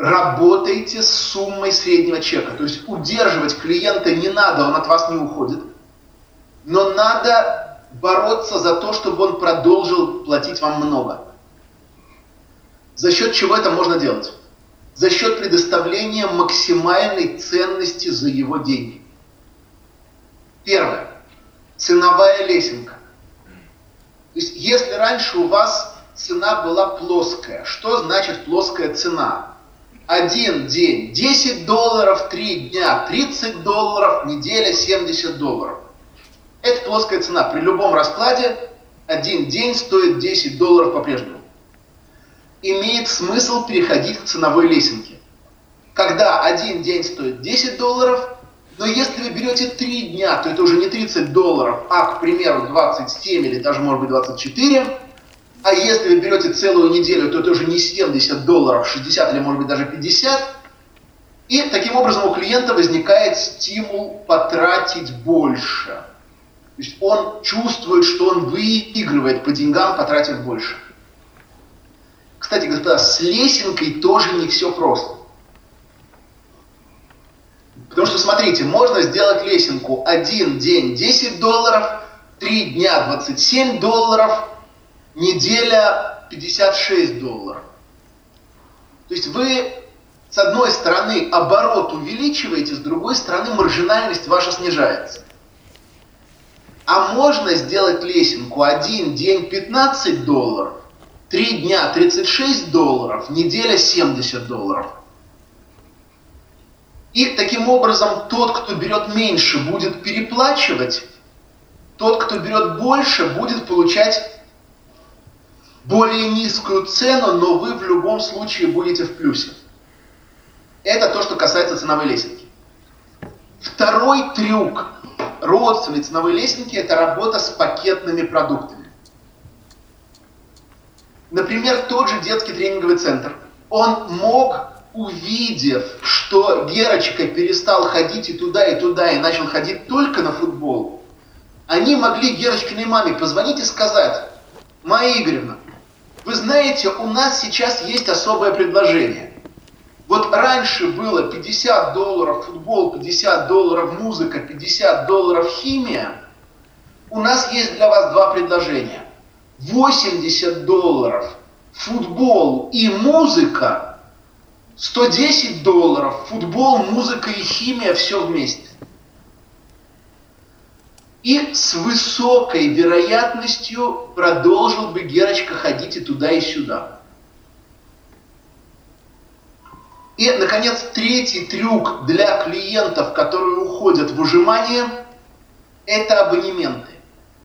работайте с суммой среднего чека. То есть удерживать клиента не надо, он от вас не уходит. Но надо бороться за то, чтобы он продолжил платить вам много. За счет чего это можно делать? За счет предоставления максимальной ценности за его деньги. Первое. Ценовая лесенка. То есть, если раньше у вас цена была плоская, что значит плоская цена? Один день 10 долларов, три дня 30 долларов, неделя 70 долларов. Это плоская цена. При любом раскладе один день стоит 10 долларов по-прежнему. Имеет смысл переходить к ценовой лесенке. Когда один день стоит 10 долларов, но если вы берете 3 дня, то это уже не 30 долларов, а, к примеру, 27 или даже, может быть, 24. А если вы берете целую неделю, то это уже не 70 долларов, 60 или, может быть, даже 50. И таким образом у клиента возникает стимул потратить больше. То есть он чувствует, что он выигрывает по деньгам, потратив больше. Кстати, господа, с лесенкой тоже не все просто. Потому что, смотрите, можно сделать лесенку один день 10 долларов, три дня 27 долларов, неделя 56 долларов. То есть вы с одной стороны оборот увеличиваете, с другой стороны маржинальность ваша снижается. А можно сделать лесенку один день 15 долларов, три дня 36 долларов, неделя 70 долларов – и таким образом тот, кто берет меньше, будет переплачивать, тот, кто берет больше, будет получать более низкую цену, но вы в любом случае будете в плюсе. Это то, что касается ценовой лесенки. Второй трюк родственной ценовой лесенки – это работа с пакетными продуктами. Например, тот же детский тренинговый центр. Он мог увидев, что Герочка перестал ходить и туда, и туда, и начал ходить только на футбол, они могли Герочкиной маме позвонить и сказать, Майя Игоревна, вы знаете, у нас сейчас есть особое предложение. Вот раньше было 50 долларов футбол, 50 долларов музыка, 50 долларов химия. У нас есть для вас два предложения. 80 долларов футбол и музыка – 110 долларов, футбол, музыка и химия, все вместе. И с высокой вероятностью продолжил бы Герочка ходить и туда, и сюда. И, наконец, третий трюк для клиентов, которые уходят в ужимание, это абонементы.